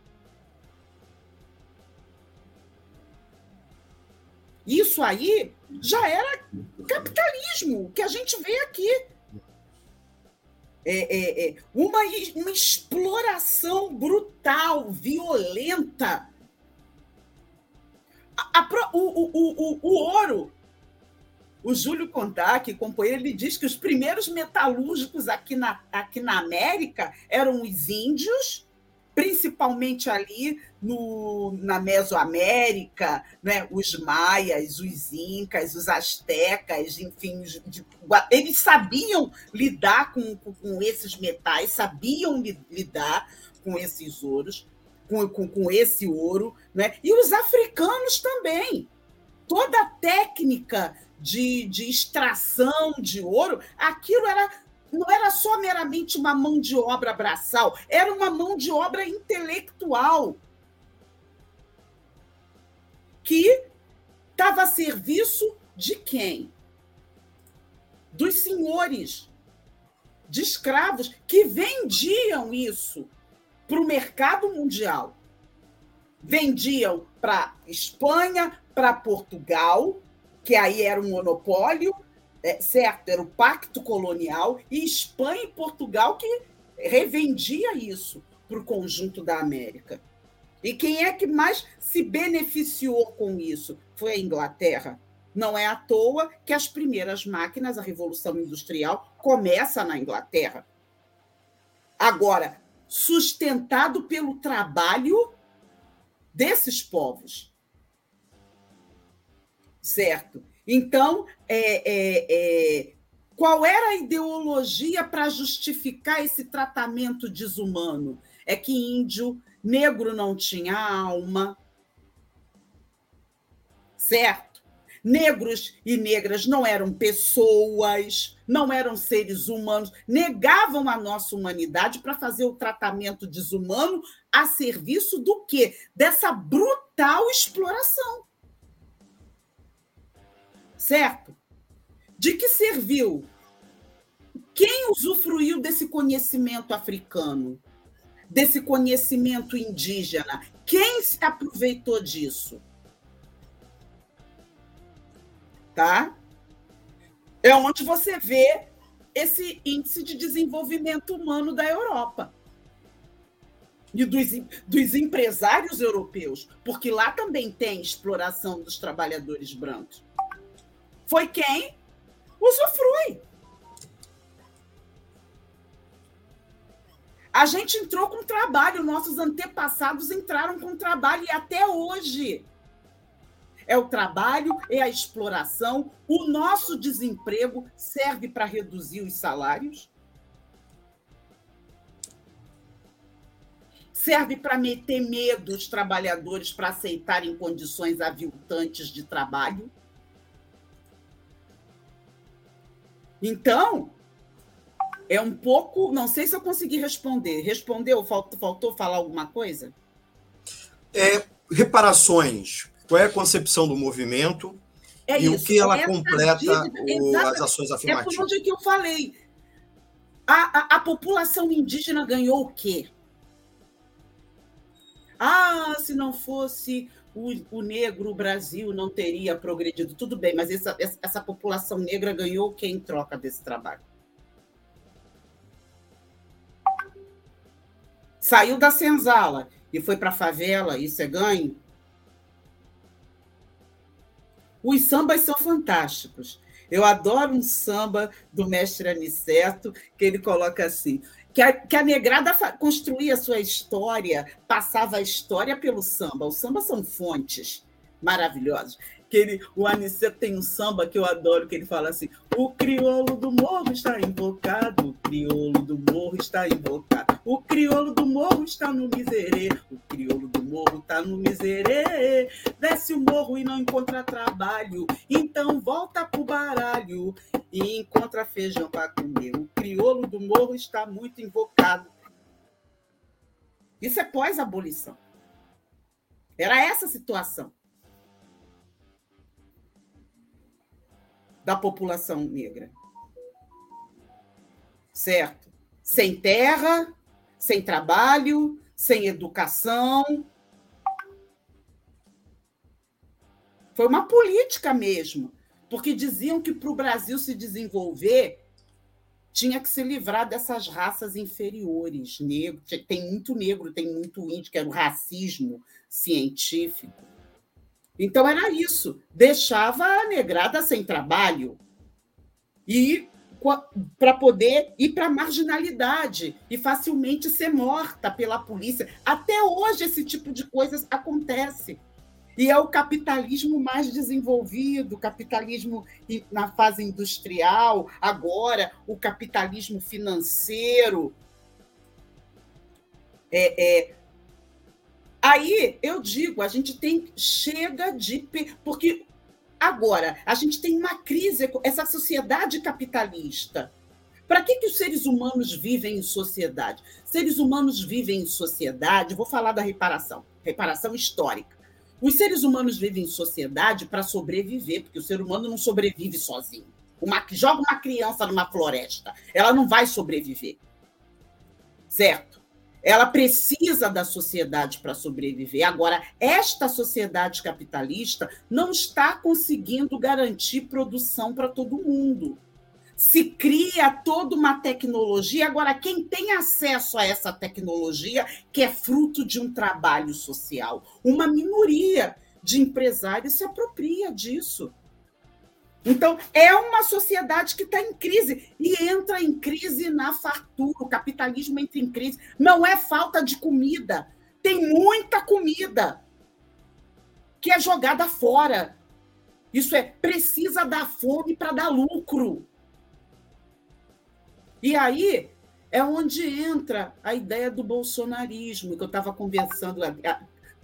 Isso aí já era capitalismo, que a gente vê aqui. É, é, é, uma, uma exploração brutal, violenta. A, a, o, o, o, o ouro o Júlio Contac, companheiro, ele diz que os primeiros metalúrgicos aqui na, aqui na América eram os índios principalmente ali no, na Mesoamérica, né? os maias, os incas, os astecas, enfim, de, eles sabiam lidar com, com, com, esses metais, sabiam li, lidar com esses ouros, com, com, com esse ouro, né? e os africanos também. Toda a técnica de, de extração de ouro, aquilo era não era só meramente uma mão de obra braçal, era uma mão de obra intelectual que estava a serviço de quem? Dos senhores de escravos que vendiam isso para o mercado mundial. Vendiam para Espanha, para Portugal, que aí era um monopólio, é, certo, era o pacto colonial, e Espanha e Portugal que revendia isso para o conjunto da América. E quem é que mais se beneficiou com isso? Foi a Inglaterra. Não é à toa que as primeiras máquinas, a Revolução Industrial, começa na Inglaterra. Agora, sustentado pelo trabalho desses povos. Certo? Então, é, é, é, qual era a ideologia para justificar esse tratamento desumano? É que índio, negro não tinha alma, certo? Negros e negras não eram pessoas, não eram seres humanos, negavam a nossa humanidade para fazer o tratamento desumano a serviço do quê? Dessa brutal exploração certo? De que serviu? Quem usufruiu desse conhecimento africano, desse conhecimento indígena? Quem se aproveitou disso? Tá? É onde você vê esse índice de desenvolvimento humano da Europa e dos, dos empresários europeus, porque lá também tem exploração dos trabalhadores brancos foi quem usufrui. A gente entrou com trabalho, nossos antepassados entraram com trabalho e até hoje. É o trabalho, é a exploração. O nosso desemprego serve para reduzir os salários. Serve para meter medo os trabalhadores para aceitarem condições aviltantes de trabalho. Então, é um pouco. Não sei se eu consegui responder. Respondeu? Faltou, faltou falar alguma coisa? É, reparações. Qual é a concepção do movimento é e isso, o que ela completa o, as ações afirmativas? É por onde que eu falei. A, a, a população indígena ganhou o quê? Se não fosse o, o negro, o Brasil não teria progredido. Tudo bem, mas essa, essa população negra ganhou o em troca desse trabalho? Saiu da senzala e foi para a favela, isso é ganho? Os sambas são fantásticos. Eu adoro um samba do mestre Aniceto, que ele coloca assim: que a, que a negrada construía a sua história, passava a história pelo samba. O samba são fontes maravilhosas. Que ele, o Aniceto tem um samba que eu adoro, que ele fala assim: o crioulo do morro está invocado, o crioulo do morro está invocado, o crioulo do morro está no miserê, o crioulo do morro está no miserê, desce o morro e não encontra trabalho, então volta pro baralho e encontra feijão para comer. O crioulo do morro está muito invocado. Isso é pós-abolição. Era essa a situação da população negra. Certo? Sem terra, sem trabalho, sem educação. Foi uma política mesmo porque diziam que para o Brasil se desenvolver tinha que se livrar dessas raças inferiores. Negro, tem muito negro, tem muito índio, que era o racismo científico. Então era isso, deixava a negrada sem trabalho e para poder ir para a marginalidade e facilmente ser morta pela polícia. Até hoje esse tipo de coisas acontece. E é o capitalismo mais desenvolvido, o capitalismo na fase industrial, agora o capitalismo financeiro. É, é... Aí eu digo, a gente tem chega de porque agora a gente tem uma crise essa sociedade capitalista. Para que, que os seres humanos vivem em sociedade? Seres humanos vivem em sociedade. Vou falar da reparação, reparação histórica os seres humanos vivem em sociedade para sobreviver, porque o ser humano não sobrevive sozinho. Uma, joga uma criança numa floresta, ela não vai sobreviver. Certo? Ela precisa da sociedade para sobreviver. Agora, esta sociedade capitalista não está conseguindo garantir produção para todo mundo se cria toda uma tecnologia. Agora, quem tem acesso a essa tecnologia, que é fruto de um trabalho social, uma minoria de empresários se apropria disso. Então, é uma sociedade que está em crise e entra em crise na fartura. O capitalismo entra em crise. Não é falta de comida, tem muita comida que é jogada fora. Isso é, precisa dar fome para dar lucro. E aí é onde entra a ideia do bolsonarismo, que eu estava conversando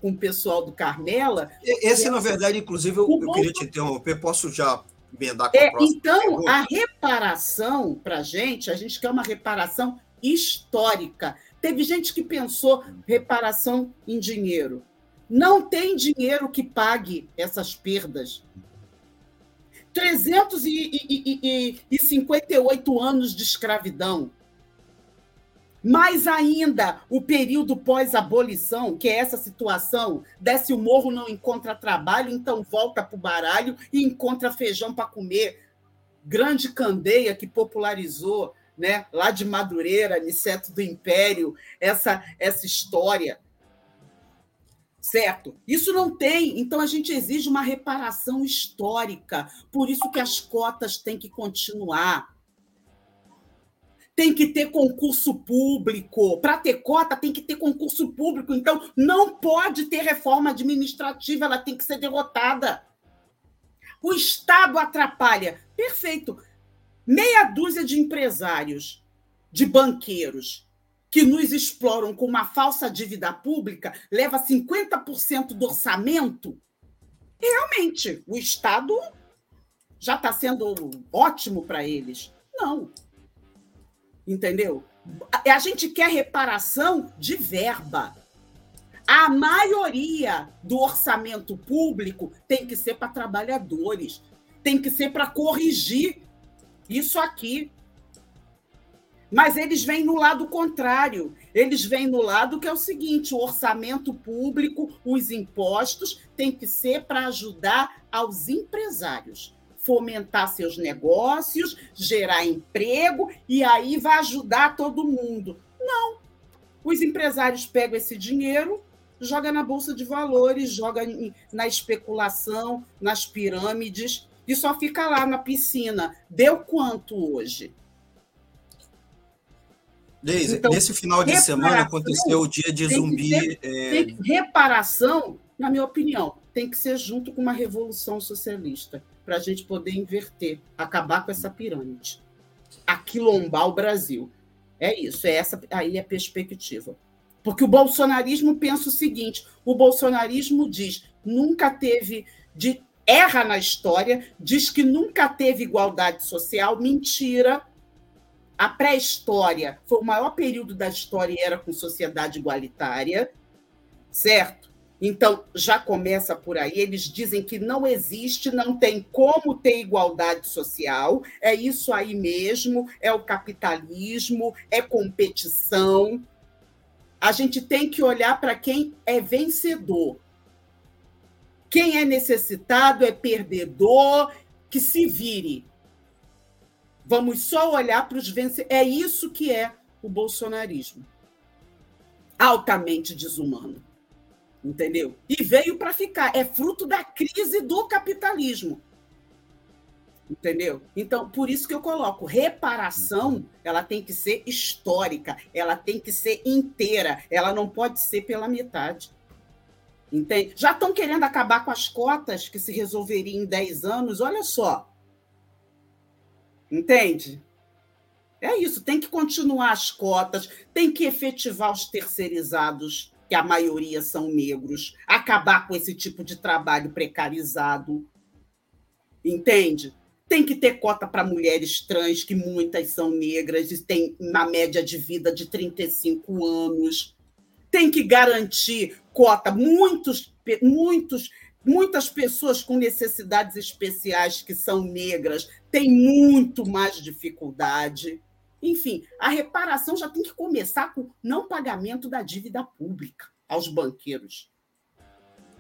com o pessoal do Carmela. Esse, na verdade, inclusive, eu, eu queria te interromper, posso já emendar com a é, Então, pergunta? a reparação, para a gente, a gente quer uma reparação histórica. Teve gente que pensou reparação em dinheiro. Não tem dinheiro que pague essas perdas. 358 anos de escravidão. Mais ainda, o período pós-abolição, que é essa situação, desce o morro, não encontra trabalho, então volta para o baralho e encontra feijão para comer. Grande candeia que popularizou né, lá de Madureira, Niceto do Império, essa, essa história certo? Isso não tem, então a gente exige uma reparação histórica, por isso que as cotas têm que continuar. Tem que ter concurso público. Para ter cota, tem que ter concurso público. Então, não pode ter reforma administrativa, ela tem que ser derrotada. O Estado atrapalha. Perfeito. Meia dúzia de empresários, de banqueiros, que nos exploram com uma falsa dívida pública, leva 50% do orçamento, realmente o Estado já está sendo ótimo para eles. Não. Entendeu? A gente quer reparação de verba. A maioria do orçamento público tem que ser para trabalhadores, tem que ser para corrigir isso aqui. Mas eles vêm no lado contrário. Eles vêm no lado que é o seguinte: o orçamento público, os impostos, tem que ser para ajudar aos empresários fomentar seus negócios, gerar emprego e aí vai ajudar todo mundo. Não. Os empresários pegam esse dinheiro, joga na bolsa de valores, joga na especulação, nas pirâmides e só fica lá na piscina. Deu quanto hoje? Deise, então, nesse final de semana aconteceu o dia de zumbi. Ser, é... reparação, na minha opinião, tem que ser junto com uma revolução socialista, para a gente poder inverter, acabar com essa pirâmide. Aquilombar o Brasil. É isso, é essa aí a perspectiva. Porque o bolsonarismo pensa o seguinte: o bolsonarismo diz nunca teve, de, erra na história, diz que nunca teve igualdade social, mentira a pré-história foi o maior período da história e era com sociedade igualitária, certo? Então, já começa por aí. Eles dizem que não existe, não tem como ter igualdade social. É isso aí mesmo, é o capitalismo, é competição. A gente tem que olhar para quem é vencedor. Quem é necessitado é perdedor, que se vire. Vamos só olhar para os vencedores. É isso que é o bolsonarismo. Altamente desumano. Entendeu? E veio para ficar. É fruto da crise do capitalismo. Entendeu? Então, por isso que eu coloco, reparação, ela tem que ser histórica, ela tem que ser inteira, ela não pode ser pela metade. Entende? Já estão querendo acabar com as cotas que se resolveriam em 10 anos, olha só. Entende? É isso, tem que continuar as cotas, tem que efetivar os terceirizados, que a maioria são negros, acabar com esse tipo de trabalho precarizado. Entende? Tem que ter cota para mulheres trans, que muitas são negras e têm uma média de vida de 35 anos. Tem que garantir cota. Muitos, muitos, muitas pessoas com necessidades especiais que são negras têm muito mais dificuldade. Enfim, a reparação já tem que começar com não pagamento da dívida pública aos banqueiros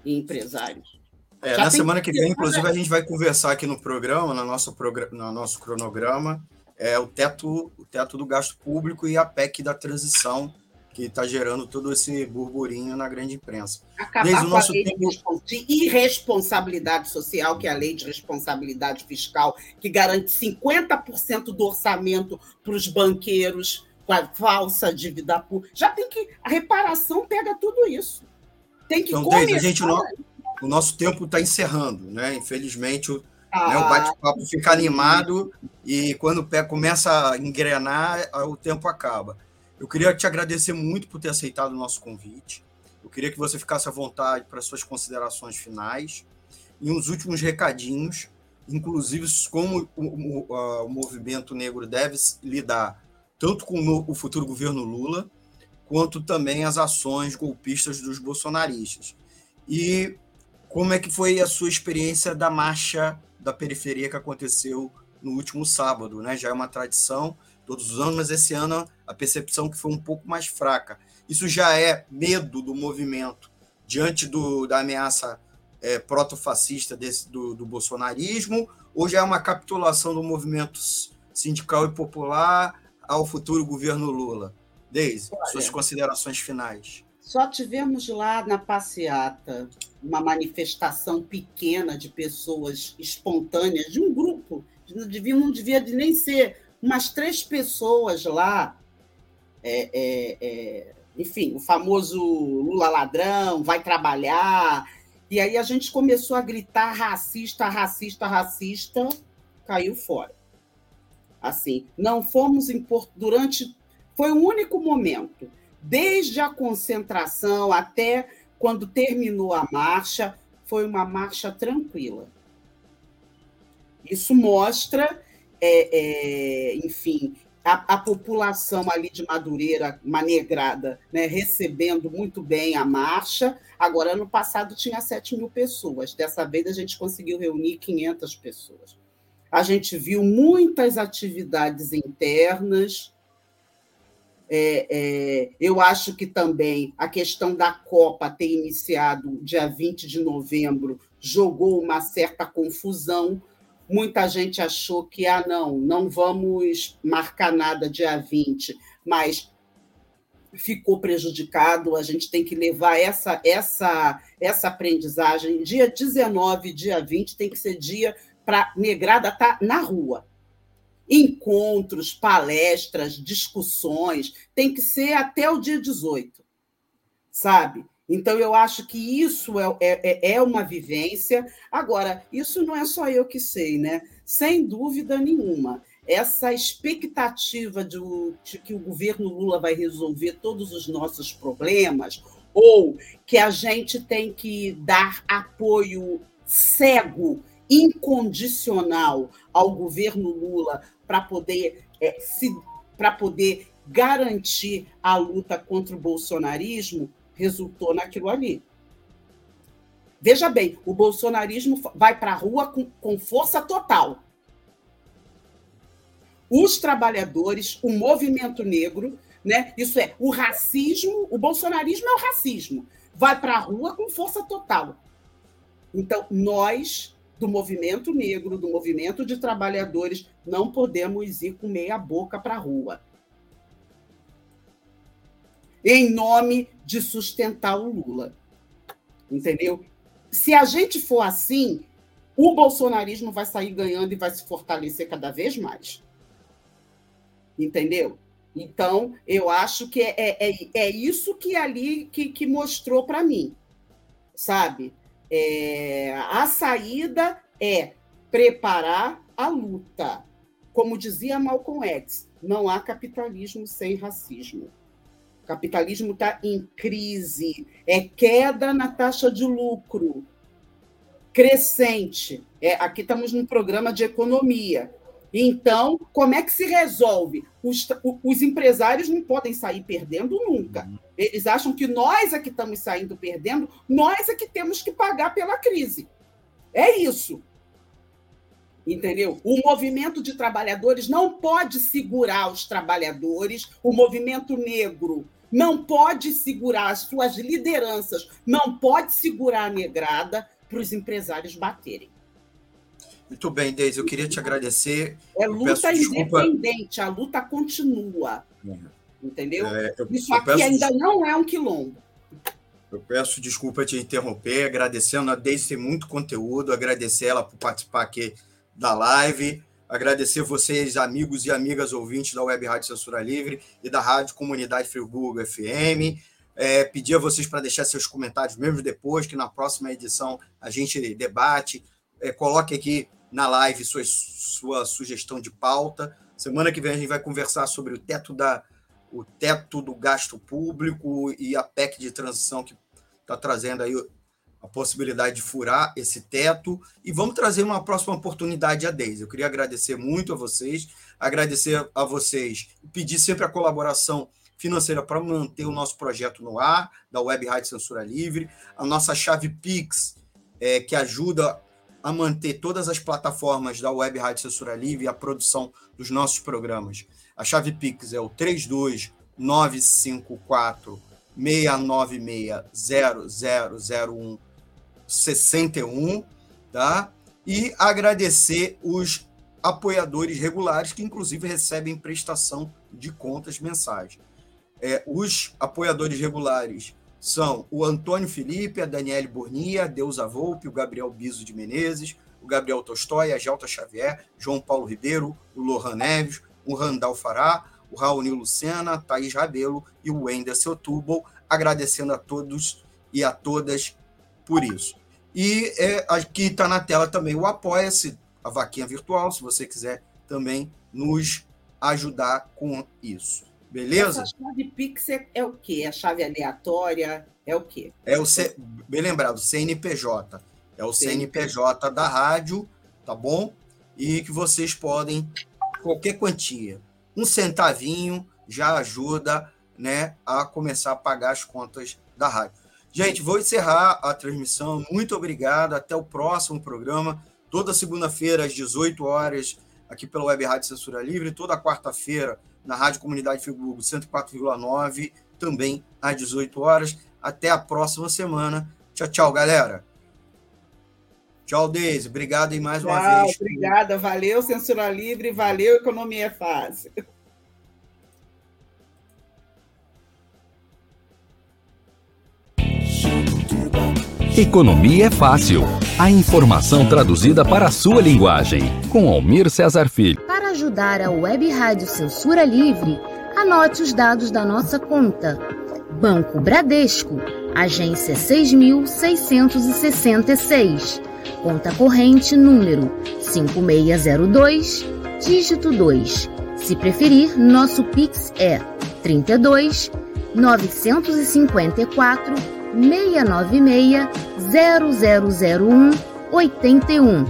e empresários. É, na semana que vem, inclusive, a gente vai conversar aqui no programa, no nosso, programa, no nosso cronograma, é o teto, o teto do gasto público e a PEC da transição, que está gerando todo esse burburinho na grande imprensa. Acabar Desde o nosso com a lei tempo... de irresponsabilidade social, que é a lei de responsabilidade fiscal, que garante 50% do orçamento para os banqueiros com a falsa dívida pública. Já tem que. A reparação pega tudo isso. Tem que então, começar... a gente não o nosso tempo está encerrando, né? Infelizmente, o, ah. né, o bate-papo fica animado e quando o pé começa a engrenar, o tempo acaba. Eu queria te agradecer muito por ter aceitado o nosso convite. Eu queria que você ficasse à vontade para suas considerações finais e uns últimos recadinhos, inclusive como o, o, o movimento negro deve lidar tanto com o futuro governo Lula, quanto também as ações golpistas dos bolsonaristas. E como é que foi a sua experiência da marcha da periferia que aconteceu no último sábado? Né? Já é uma tradição todos os anos, mas esse ano a percepção que foi um pouco mais fraca. Isso já é medo do movimento diante do, da ameaça é, proto-fascista do, do bolsonarismo, ou já é uma capitulação do movimento sindical e popular ao futuro governo Lula? Deise, suas considerações finais. Só tivemos lá na passeata uma manifestação pequena de pessoas espontâneas, de um grupo, não devia, não devia nem ser umas três pessoas lá. É, é, é, enfim, o famoso Lula ladrão, vai trabalhar. E aí a gente começou a gritar racista, racista, racista, caiu fora. Assim, não fomos em Porto durante. Foi o único momento desde a concentração até quando terminou a marcha, foi uma marcha tranquila. Isso mostra, é, é, enfim, a, a, população ali de Madureira, manegrada, né, recebendo muito bem a marcha. Agora, ano passado tinha 7 mil pessoas, dessa vez a gente conseguiu reunir 500 pessoas. A gente viu muitas atividades internas, é, é, eu acho que também a questão da Copa ter iniciado dia 20 de novembro jogou uma certa confusão. Muita gente achou que, ah, não, não vamos marcar nada dia 20, mas ficou prejudicado. A gente tem que levar essa, essa, essa aprendizagem. Dia 19, dia 20 tem que ser dia para negrada estar tá na rua encontros, palestras, discussões, tem que ser até o dia 18, sabe? Então, eu acho que isso é, é, é uma vivência. Agora, isso não é só eu que sei, né? Sem dúvida nenhuma. Essa expectativa de, que o governo Lula vai resolver todos os nossos problemas, ou que a gente tem que dar apoio cego, incondicional ao governo Lula para poder é, se para poder garantir a luta contra o bolsonarismo resultou naquilo ali. Veja bem, o bolsonarismo vai para a rua com, com força total. Os trabalhadores, o movimento negro, né? Isso é, o racismo, o bolsonarismo é o racismo. Vai para a rua com força total. Então, nós do movimento negro, do movimento de trabalhadores, não podemos ir com meia boca para a rua. Em nome de sustentar o Lula. Entendeu? Se a gente for assim, o bolsonarismo vai sair ganhando e vai se fortalecer cada vez mais. Entendeu? Então, eu acho que é, é, é, é isso que ali que, que mostrou para mim, sabe? É, a saída é preparar a luta. Como dizia Malcolm X, não há capitalismo sem racismo. O capitalismo está em crise, é queda na taxa de lucro, crescente. É, aqui estamos num programa de economia. Então, como é que se resolve? Os, os, empresários não podem sair perdendo nunca. Eles acham que nós é que estamos saindo perdendo, nós é que temos que pagar pela crise. É isso. Entendeu? O movimento de trabalhadores não pode segurar os trabalhadores, o movimento negro não pode segurar as suas lideranças, não pode segurar a negrada para os empresários baterem. Muito bem, Deise, eu queria te agradecer. É luta independente, a luta continua. É. Entendeu? É, eu, Isso eu aqui ainda não é um quilombo. Eu peço desculpa te interromper, agradecendo a Deise tem muito conteúdo, agradecer ela por participar aqui da live, agradecer vocês, amigos e amigas ouvintes da Web Rádio Censura Livre e da Rádio Comunidade Friburgo FM. É, pedir a vocês para deixar seus comentários mesmo depois, que na próxima edição a gente debate. É, coloque aqui na live sua, sua sugestão de pauta. Semana que vem a gente vai conversar sobre o teto, da, o teto do gasto público e a PEC de transição que está trazendo aí a possibilidade de furar esse teto. E vamos trazer uma próxima oportunidade a Deise. Eu queria agradecer muito a vocês, agradecer a vocês pedir sempre a colaboração financeira para manter o nosso projeto no ar, da Web Rádio Censura Livre, a nossa chave Pix, é, que ajuda a manter todas as plataformas da Web Rádio Censura Livre e a produção dos nossos programas. A chave Pix é o 32954 696 61, tá? E agradecer os apoiadores regulares que inclusive recebem prestação de contas mensais. É, os apoiadores regulares são o Antônio Felipe, a Daniele Bornia, a Deusa Volpe, o Gabriel Biso de Menezes, o Gabriel Tolstói, a Gelta Xavier, João Paulo Ribeiro, o Lohan Neves, o Randall Fará, o Raoni Lucena, Thaís Rabelo e o Wender Setúbal, agradecendo a todos e a todas por isso. E é, aqui está na tela também o Apoia-se, a vaquinha virtual, se você quiser também nos ajudar com isso. Beleza? Essa chave Pix é, é o quê? A chave aleatória é o quê? É o C... bem lembrado, CNPJ. É o CNPJ da rádio, tá bom? E que vocês podem qualquer quantia, um centavinho já ajuda, né, a começar a pagar as contas da rádio. Gente, vou encerrar a transmissão. Muito obrigado. Até o próximo programa. Toda segunda-feira às 18 horas aqui pela Web Rádio Censura Livre, toda quarta-feira na Rádio Comunidade Friburgo 104,9, também às 18 horas. Até a próxima semana. Tchau, tchau, galera. Tchau, Deise. Obrigado aí mais tchau, uma vez. Obrigada. Valeu, Censura Livre. Valeu, Economia Fácil. Economia é fácil. A informação traduzida para a sua linguagem. Com Almir Cesar Filho. Para ajudar a Web Rádio Censura Livre, anote os dados da nossa conta. Banco Bradesco, agência 6666. Conta corrente número 5602, dígito 2. Se preferir, nosso Pix é 32 954 696 0001 81.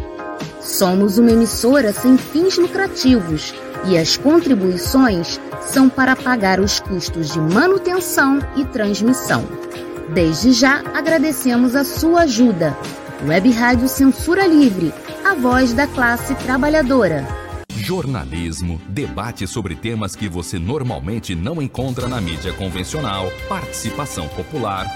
Somos uma emissora sem fins lucrativos e as contribuições são para pagar os custos de manutenção e transmissão. Desde já agradecemos a sua ajuda. Web Rádio Censura Livre, a voz da classe trabalhadora. Jornalismo, debate sobre temas que você normalmente não encontra na mídia convencional, participação popular,